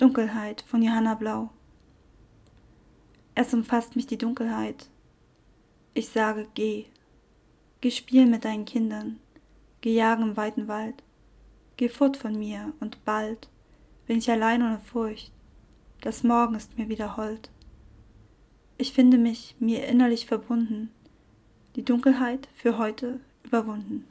Dunkelheit von Johanna Blau. Es umfasst mich die Dunkelheit. Ich sage, geh. Geh spielen mit deinen Kindern. Geh jagen im weiten Wald. Geh fort von mir und bald bin ich allein ohne Furcht. Das Morgen ist mir wieder hold. Ich finde mich mir innerlich verbunden, die Dunkelheit für heute überwunden.